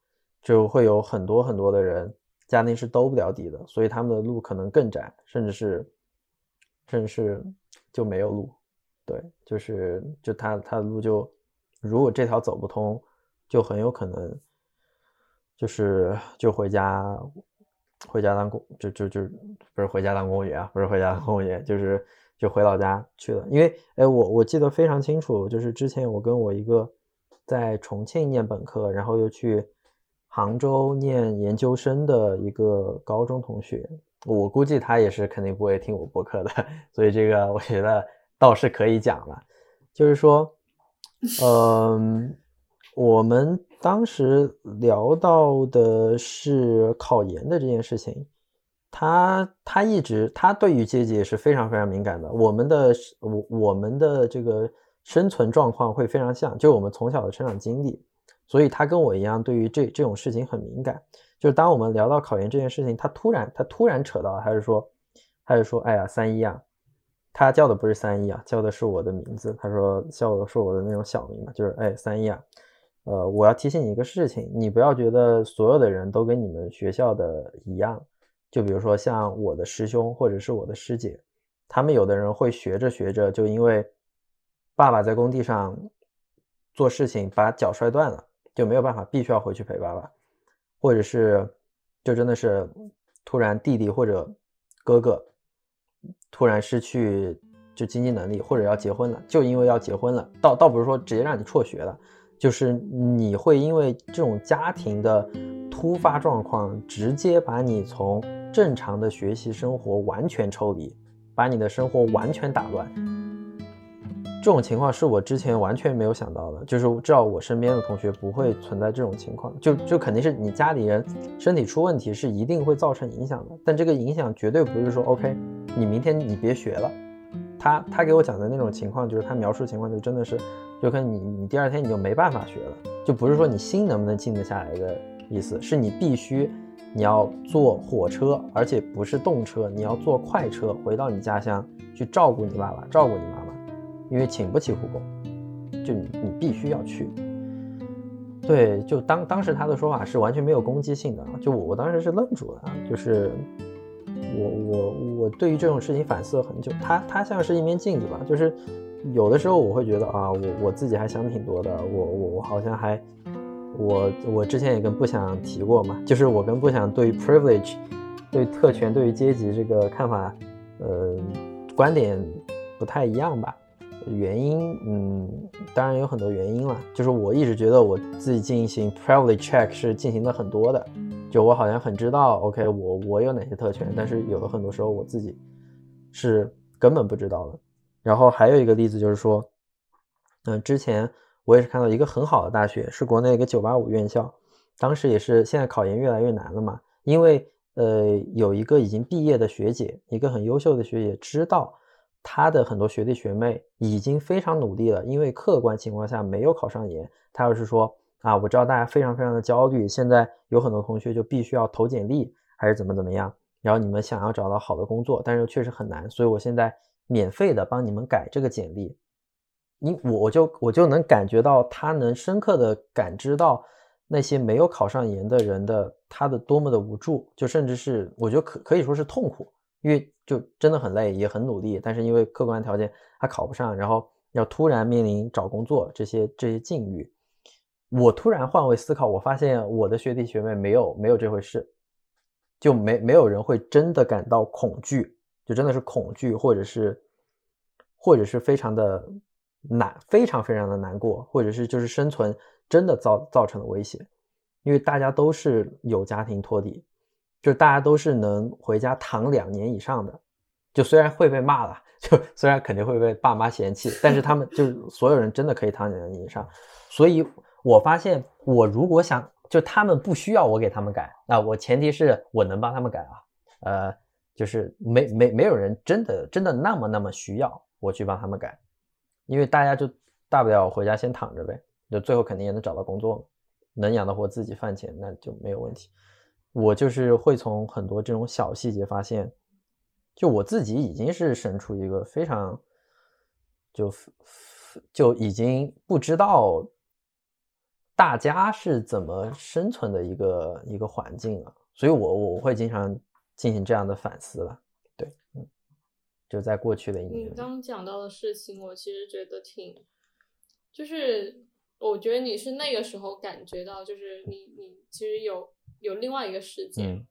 Speaker 3: 就会有很多很多的人家庭是兜不了底的，所以他们的路可能更窄，甚至是，甚至是就没有路。对，就是就他他的路就。如果这条走不通，就很有可能，就是就回家，回家当公，就就就不是回家当公务员啊，不是回家当公务员，就是就回老家去了。因为，哎，我我记得非常清楚，就是之前我跟我一个在重庆念本科，然后又去杭州念研究生的一个高中同学，我估计他也是肯定不会听我播客的，所以这个我觉得倒是可以讲了，就是说。嗯，我们当时聊到的是考研的这件事情，他他一直他对于阶级也是非常非常敏感的。我们的我我们的这个生存状况会非常像，就我们从小的成长经历，所以他跟我一样，对于这这种事情很敏感。就是当我们聊到考研这件事情，他突然他突然扯到，他是说，他就说，哎呀，三一啊。他叫的不是三一啊，叫的是我的名字。他说叫的是我的那种小名嘛，就是哎三一啊。呃，我要提醒你一个事情，你不要觉得所有的人都跟你们学校的一样。就比如说像我的师兄或者是我的师姐，他们有的人会学着学着就因为爸爸在工地上做事情把脚摔断了，就没有办法，必须要回去陪爸爸，或者是就真的是突然弟弟或者哥哥。突然失去就经济能力，或者要结婚了，就因为要结婚了，倒倒不是说直接让你辍学了，就是你会因为这种家庭的突发状况，直接把你从正常的学习生活完全抽离，把你的生活完全打乱。这种情况是我之前完全没有想到的，就是至少我身边的同学不会存在这种情况，就就肯定是你家里人身体出问题是一定会造成影响的，但这个影响绝对不是说 OK，你明天你别学了。他他给我讲的那种情况，就是他描述情况就真的是，就跟你你第二天你就没办法学了，就不是说你心能不能静得下来的意思，是你必须你要坐火车，而且不是动车，你要坐快车回到你家乡去照顾你爸爸，照顾你妈妈。因为请不起护工，就你你必须要去。对，就当当时他的说法是完全没有攻击性的，就我我当时是愣住了，就是我我我对于这种事情反思了很久。他他像是一面镜子吧，就是有的时候我会觉得啊，我我自己还想挺多的，我我我好像还我我之前也跟不想提过嘛，就是我跟不想对于 privilege 对特权对于阶级这个看法，呃，观点不太一样吧。原因，嗯，当然有很多原因了。就是我一直觉得我自己进行 privilege check 是进行的很多的，就我好像很知道，OK，我我有哪些特权，但是有的很多时候我自己是根本不知道的。然后还有一个例子就是说，嗯，之前我也是看到一个很好的大学，是国内一个985院校，当时也是现在考研越来越难了嘛，因为呃有一个已经毕业的学姐，一个很优秀的学姐知道。他的很多学弟学妹已经非常努力了，因为客观情况下没有考上研。他要是说啊，我知道大家非常非常的焦虑，现在有很多同学就必须要投简历，还是怎么怎么样。然后你们想要找到好的工作，但是确实很难，所以我现在免费的帮你们改这个简历。你我就我就能感觉到他能深刻的感知到那些没有考上研的人的他的多么的无助，就甚至是我觉得可可以说是痛苦。因为就真的很累，也很努力，但是因为客观条件他考不上，然后要突然面临找工作这些这些境遇，我突然换位思考，我发现我的学弟学妹没有没有这回事，就没没有人会真的感到恐惧，就真的是恐惧，或者是或者是非常的难，非常非常的难过，或者是就是生存真的造造成了威胁，因为大家都是有家庭托底。就大家都是能回家躺两年以上的，就虽然会被骂了，就虽然肯定会被爸妈嫌弃，但是他们就是 所有人真的可以躺两年以上。所以我发现，我如果想，就他们不需要我给他们改，那我前提是我能帮他们改啊。呃，就是没没没有人真的真的那么那么需要我去帮他们改，因为大家就大不了回家先躺着呗，就最后肯定也能找到工作，能养得活自己饭钱，那就没有问题。我就是会从很多这种小细节发现，就我自己已经是身处一个非常，就就已经不知道大家是怎么生存的一个一个环境了，所以我我会经常进行这样的反思了。对，嗯，就在过去的一年，
Speaker 2: 你刚讲到的事情，我其实觉得挺，就是我觉得你是那个时候感觉到，就是你你其实有。有另外一个世界，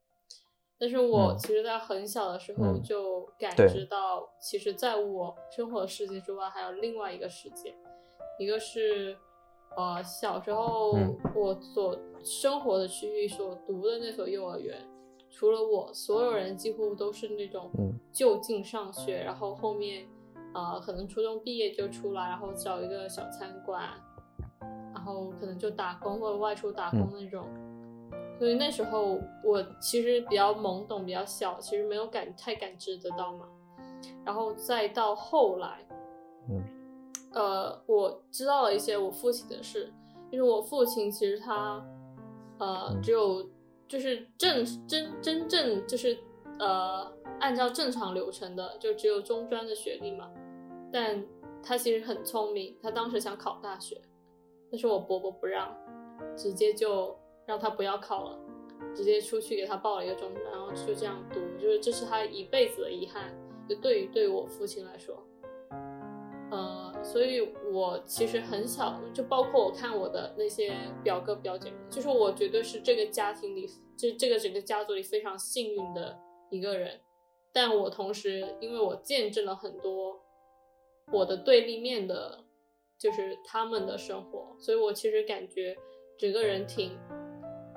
Speaker 2: 但是我其实，在很小的时候就感知到，其实在我生活的世界之外，还有另外一个世界。一个是，呃，小时候我所生活的区域所读的那所幼儿园，除了我，所有人几乎都是那种就近上学，然后后面，呃，可能初中毕业就出来，然后找一个小餐馆，然后可能就打工或者外出打工那种。所以那时候我其实比较懵懂，比较小，其实没有感太感知得到嘛。然后再到后来，
Speaker 3: 嗯，
Speaker 2: 呃，我知道了一些我父亲的事，就是我父亲其实他，呃，只有就是正真真正就是呃按照正常流程的，就只有中专的学历嘛。但他其实很聪明，他当时想考大学，但是我伯伯不让，直接就。让他不要考了，直接出去给他报了一个中专，然后就这样读，就是这是他一辈子的遗憾。就对于对我父亲来说，呃，所以我其实很小，就包括我看我的那些表哥表姐，就是我绝对是这个家庭里，就这个整个家族里非常幸运的一个人。但我同时，因为我见证了很多我的对立面的，就是他们的生活，所以我其实感觉整个人挺。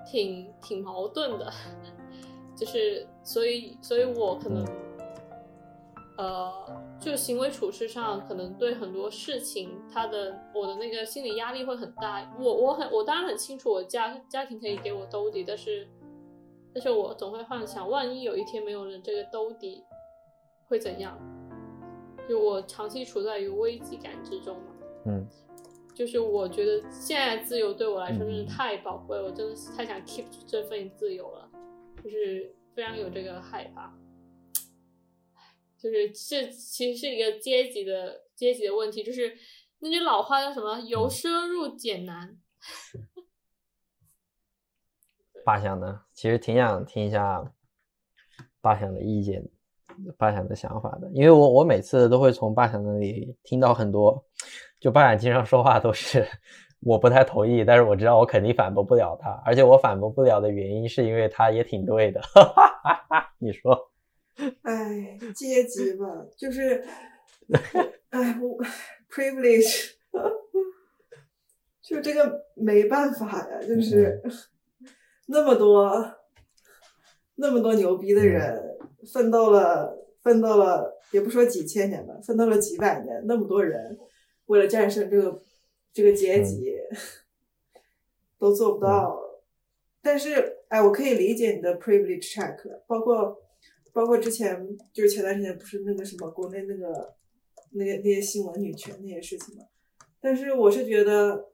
Speaker 2: 挺挺矛盾的，就是所以，所以我可能呃，就行为处事上，可能对很多事情，他的我的那个心理压力会很大。我我很我当然很清楚，我家家庭可以给我兜底，但是但是我总会幻想，万一有一天没有了这个兜底，会怎样？就我长期处在于危机感之中嘛。
Speaker 3: 嗯
Speaker 2: 就是我觉得现在自由对我来说真是
Speaker 3: 嗯。
Speaker 2: 太宝贵，我真的是太想 keep 住这份自由了，就是非常有这个害怕。就是这其实是一个阶级的阶级的问题，就是那句老话叫什么“由奢入俭难。
Speaker 3: 八想呢，其实挺想听一下八想的意见，八想的想法的，因为我我每次都会从八想那里听到很多，就八想经常说话都是我不太同意，但是我知道我肯定反驳不了他，而且我反驳不了的原因是因为他也挺对的，你说？
Speaker 1: 哎，阶级吧，就是，哎，我 privilege，就这个没办法呀，就是 那么多那么多牛逼的人奋斗了，奋斗了，也不说几千年吧，奋斗了几百年，那么多人为了战胜这个这个阶级，都做不到。但是，哎，我可以理解你的 privilege check，包括包括之前就是前段时间不是那个什么国内那个那些那些新闻女权那些事情嘛，但是我是觉得，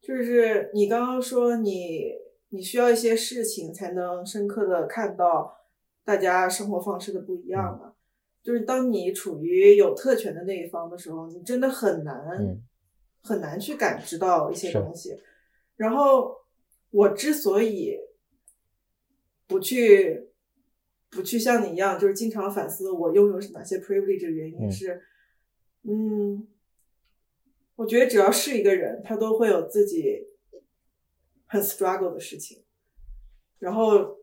Speaker 1: 就是你刚刚说你你需要一些事情才能深刻的看到大家生活方式的不一样嘛，就是当你处于有特权的那一方的时候，你真的很难、
Speaker 3: 嗯。
Speaker 1: 很难去感知到一些东西，然后我之所以不去不去像你一样，就是经常反思我拥有哪些 privilege 的原因
Speaker 3: 嗯。
Speaker 1: 是，嗯，我觉得只要是一个人，他都会有自己很 struggle 的事情，然后，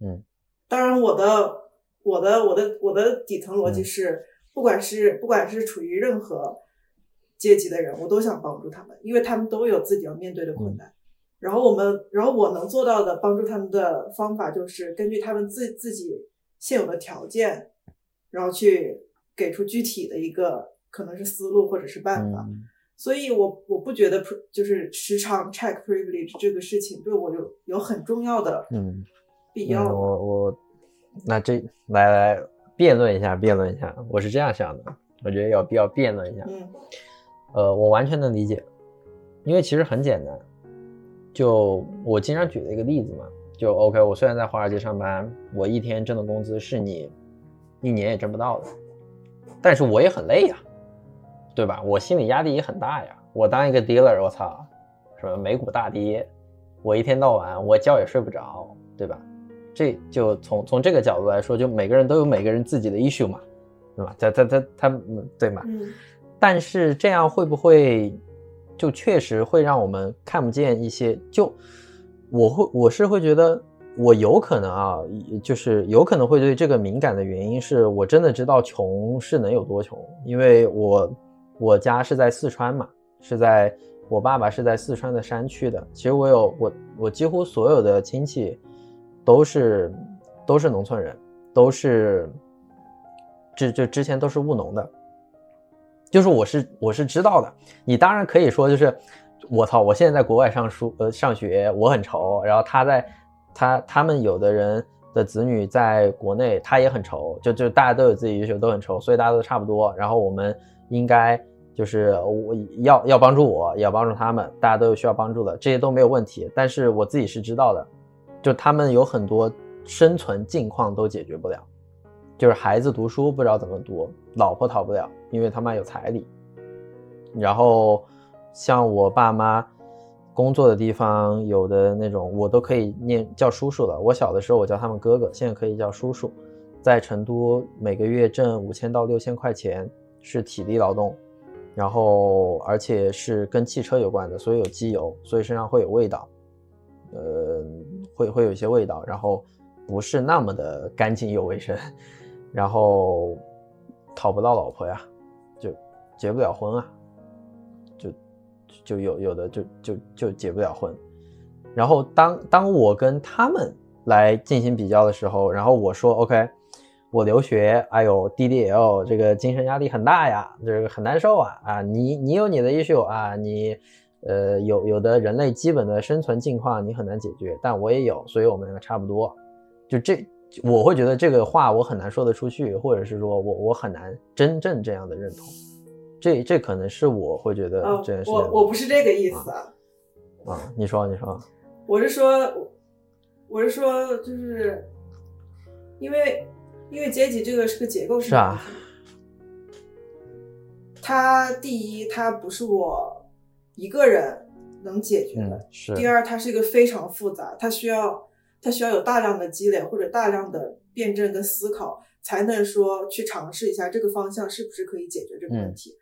Speaker 3: 嗯，
Speaker 1: 当然我的我的我的我的底层逻辑
Speaker 3: 嗯
Speaker 1: 是，不管是不管是处于任何阶级的人，我都想帮助他们，因为他们都有自己要面对的困难。然后我们，然后我能做到的帮助他们的方法，就是根据他们自自己现有的条件，然后去给出具体的一个可能是思路或者是办法。
Speaker 3: 嗯
Speaker 1: 所以我我不觉得就是时常 check privilege 这个事情对我有有很重要的
Speaker 3: 嗯。嗯，
Speaker 1: 必要。
Speaker 3: 我我那这来来辩论一下，辩论一下，我是这样想的，我觉得有必要辩论一下。
Speaker 1: 嗯
Speaker 3: 呃，我完全能理解，因为其实很简单，就我经常举的一个例子嘛，就 OK，我虽然在华尔街上班，我一天挣的工资是你一年也挣不到的，但是我也很累呀，对吧？我心理压力也很大呀。我当一个 dealer，我操，什么美股大跌，我一天到晚我觉也睡不着，对吧？这就从从这个角度来说，就每个人都有每个人自己的 issue 嘛，对吧？他他他他，嗯对吗？
Speaker 1: 嗯
Speaker 3: 但是这样会不会就确实会让我们看不见一些？就我会我是会觉得我有可能啊，就是有可能会对这个敏感的原因是我真的知道穷是能有多穷，因为我我家是在四川嘛，是在我爸爸是在四川的山区的。其实我有我我几乎所有的亲戚都是都是农村人，都是之就之前都是务农的。就是我是我是知道的，你当然可以说就是我操，我现在在国外上书呃上学，我很愁，然后他在他他们有的人的子女在国内，他也很愁，就就大家都有自己需求，都很愁，所以大家都差不多，然后我们应该就是我要要帮助我，也要帮助他们，大家都有需要帮助的，这些都没有问题，但是我自己是知道的，就他们有很多生存境况都解决不了。就是孩子读书不知道怎么读，老婆逃不了，因为他妈有彩礼。然后像我爸妈工作的地方，有的那种我都可以念叫叔叔了。我小的时候我叫他们哥哥，现在可以叫叔叔。在成都每个月挣五千到六千块钱是体力劳动，然后而且是跟汽车有关的，所以有机油，所以身上会有味道，呃，会会有一些味道，然后不是那么的干净又卫生。然后讨不到老婆呀，就结不了婚啊，就就有有的就就就结不了婚。然后当当我跟他们来进行比较的时候，然后我说 OK，我留学，哎呦 DDL 这个精神压力很大呀，这个很难受啊啊，你你有你的 issue 啊，你呃有有的人类基本的生存境况你很难解决，但我也有，所以我们两个差不多，就这我会觉得这个话我很难说得出去，或者是说我我很难真正这样的认同，这这可能是我会觉得
Speaker 1: 哦
Speaker 3: 这件事情
Speaker 1: 我我不是这个意思。啊，
Speaker 3: 啊，你说你说，
Speaker 1: 我是说，我是说，就是因为因为阶级这个是个结构性
Speaker 3: 是啊
Speaker 1: 的问题。它第一，它不是我一个人能解决的；
Speaker 3: 嗯是，
Speaker 1: 第二，它是一个非常复杂，它需要它需要有大量的积累或者大量的辩证跟思考，才能说去尝试一下这个方向是不是可以解决这个问题。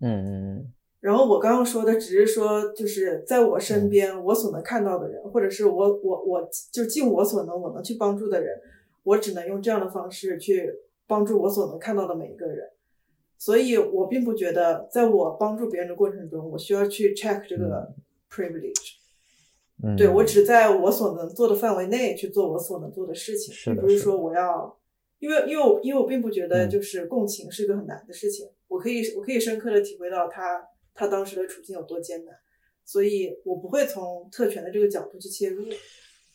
Speaker 3: 嗯嗯
Speaker 1: 然后我刚刚说的只是说，就是在我身边我所能看到的人，或者是我我我就尽我所能我能去帮助的人，我只能用这样的方式去帮助我所能看到的每一个人。所以我并不觉得，在我帮助别人的过程中，我需要去 check 这个 privilege。
Speaker 3: 嗯，
Speaker 1: 对我只在我所能做的范围内去做我所能做的事情，并不是说我要，因为因为我因为我并不觉得
Speaker 3: 嗯
Speaker 1: 就是共情是一个很难的事情，我可以我可以深刻的体会到他他当时的处境有多艰难，所以我不会从特权的这个角度去切入。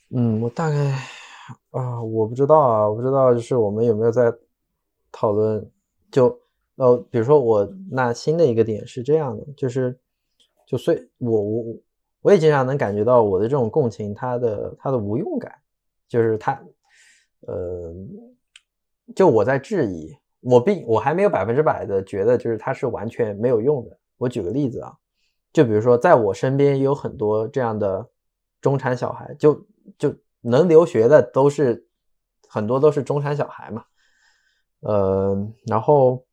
Speaker 3: 嗯，我大概啊，我不知道啊，我不知道，就是我们有没有在讨论，就呃，比如说我那新的一个点是这样的，就是就所以我我我我也经常能感觉到我的这种共情，它的它的无用感，就是它呃，就我在质疑，我并我还没有百分之百的觉得就是它是完全没有用的。我举个例子啊，就比如说在我身边也有很多这样的中产小孩，就就能留学的都是很多都是中产小孩嘛，呃，然后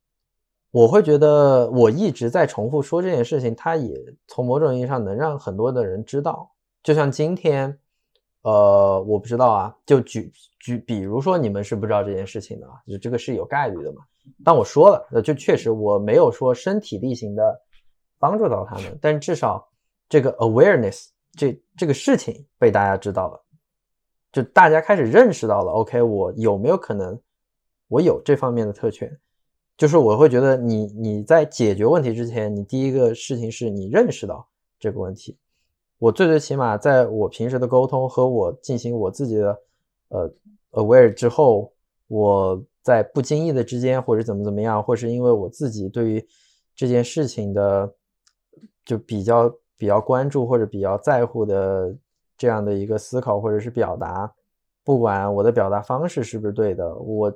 Speaker 3: 我会觉得我一直在重复说这件事情，它也从某种意义上能让很多的人知道，就像今天，呃，我不知道啊，就举举，比如说你们是不知道这件事情的，就这个是有概率的嘛。但我说了，就确实我没有说身体力行的帮助到他们，但至少这个 awareness 这这个事情被大家知道了，就大家开始认识到了，OK，我有没有可能我有这方面的特权？就是我会觉得你你在解决问题之前，你第一个事情是你认识到这个问题。我最最起码在我平时的沟通和我进行我自己的呃 aware 之后，我在不经意的之间或者怎么怎么样，或是因为我自己对于这件事情的就比较比较关注或者比较在乎的这样的一个思考或者是表达，不管我的表达方式是不是对的，我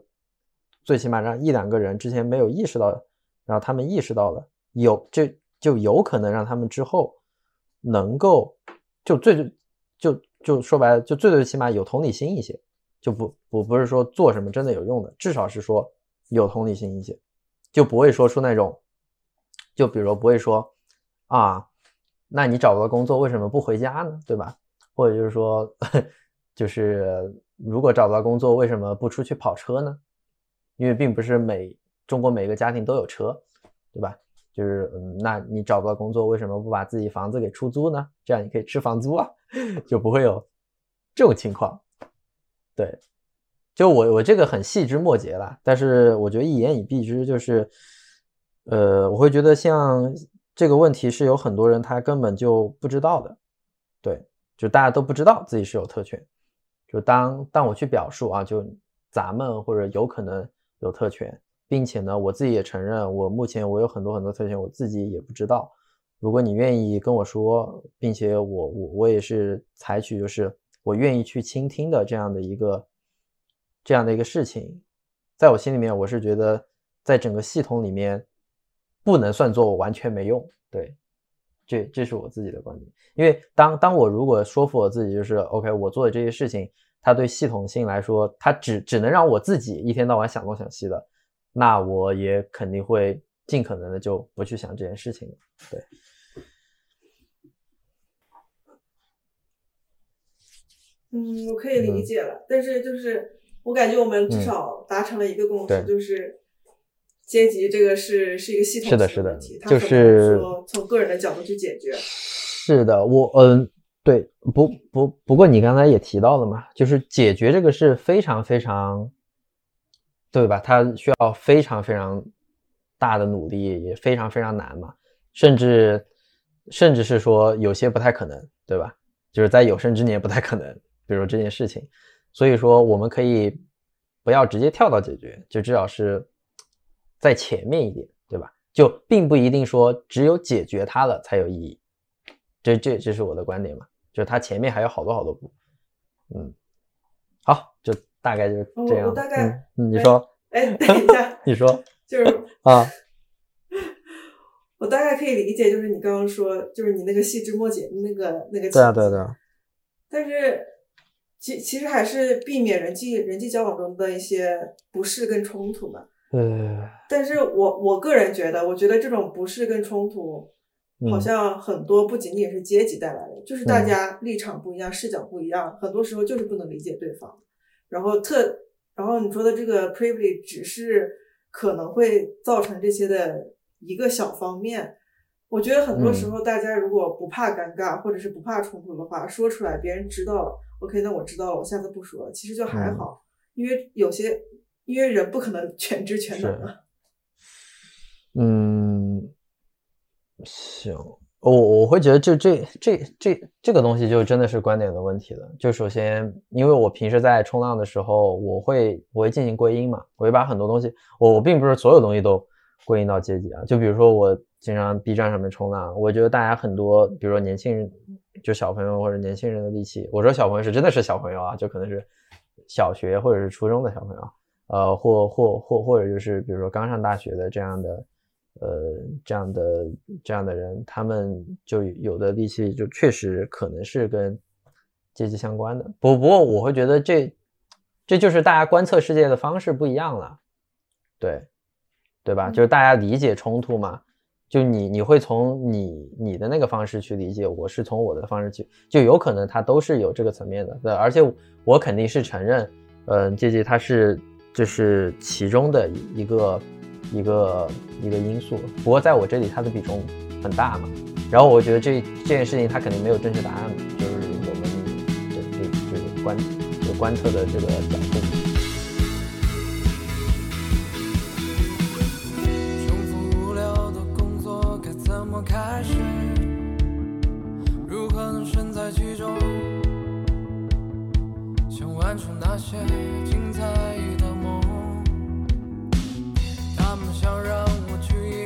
Speaker 3: 最起码让一两个人之前没有意识到，然后他们意识到了，有就就有可能让他们之后能够就最最就就说白了，就最最起码有同理心一些，就不不不是说做什么真的有用的，至少是说有同理心一些，就不会说出那种，就比如不会说啊，那你找不到工作为什么不回家呢？对吧？或者就是说，就是如果找不到工作为什么不出去跑车呢？因为并不是每中国每个家庭都有车，对吧？就是嗯，那你找不到工作，为什么不把自己房子给出租呢？这样你可以吃房租啊，就不会有这种情况。对，就我我这个很细枝末节啦，但是我觉得一言以蔽之，就是呃，我会觉得像这个问题是有很多人他根本就不知道的，对，就大家都不知道自己是有特权，就当当我去表述啊，就咱们或者有可能有特权。并且呢，我自己也承认，我目前我有很多很多特权，我自己也不知道。如果你愿意跟我说，并且我我我也是采取就是我愿意去倾听的这样的一个这样的一个事情，在我心里面，我是觉得在整个系统里面不能算作我完全没用。对，这这是我自己的观点。因为当当我如果说服我自己，就是 OK，我做的这些事情，它对系统性来说，它只只能让我自己一天到晚想东想西的。那我也肯定会尽可能的就不去想这件事情了。对，
Speaker 1: 嗯，我可以理解了，但是就是我感觉我们至少达成了一个共识，
Speaker 3: 对
Speaker 1: 就是阶级这个是是一个系统
Speaker 3: 性的是的
Speaker 1: 性问题，它
Speaker 3: 就是
Speaker 1: 说从个人的角度去解决。
Speaker 3: 是的，我嗯，对，不不不过你刚才也提到了嘛，就是解决这个是非常非常，对吧？它需要非常非常大的努力，也非常非常难嘛，甚至甚至是说有些不太可能，对吧？就是在有生之年不太可能，比如这件事情。所以说，我们可以不要直接跳到解决，就至少是在前面一点，对吧？就并不一定说只有解决它了才有意义。这这这是我的观点嘛？就是它前面还有好多好多步。嗯，好，就大概就是这样。
Speaker 1: 我大概，
Speaker 3: 你说，
Speaker 1: 哎，等一下，
Speaker 3: 你说，
Speaker 1: 就是
Speaker 3: 啊，
Speaker 1: 我大概可以理解，就是你刚刚说，就是你那个细枝末节的那个那个。
Speaker 3: 对啊，对啊，对啊。
Speaker 1: 但是。其其实还是避免人际人际交往中的一些不适跟冲突嘛。
Speaker 3: 呃，
Speaker 1: 但是我我个人觉得，我觉得这种不适跟冲突，好像很多不仅仅是阶级带来的，就是大家立场不一样，视角不一样，很多时候就是不能理解对方。然后特，然后你说的这个 privilege 只是可能会造成这些的一个小方面。我觉得很多时候大家如果不怕尴尬，或者是不怕冲突的话，说出来别人知道了。OK，那我知道了，我下次不说了。其实就还好，因为有些，因为人不可能全知全能啊。
Speaker 3: 嗯，行，我我会觉得就这这这这个东西就真的是观点的问题了。就首先，因为我平时在冲浪的时候，我会我会进行归因嘛，我会把很多东西，我我并不是所有东西都归因到阶级啊。就比如说我经常 B 站上面冲浪，我觉得大家很多，比如说年轻人。就小朋友或者年轻人的力气，我说小朋友是真的是小朋友啊，就可能是小学或者是初中的小朋友，呃，或或或或者就是比如说刚上大学的这样的，呃，这样的这样的人，他们就有的力气就确实可能是跟阶级相关的。不不过我会觉得这这就是大家观测世界的方式不一样了，对对吧？就是大家理解冲突嘛。就你你会从你你的那个方式去理解，我是从我的方式去，就有可能它都是有这个层面的，对，而且我肯定是承认，嗯，阶级它是就是其中的一个一个一个因素，不过在我这里它的比重很大嘛，然后我觉得这这件事情它肯定没有正确答案，就是我们这这这个观有观测的这个角度。开始，如何能身在其中，想完成那些精彩？他们想让我去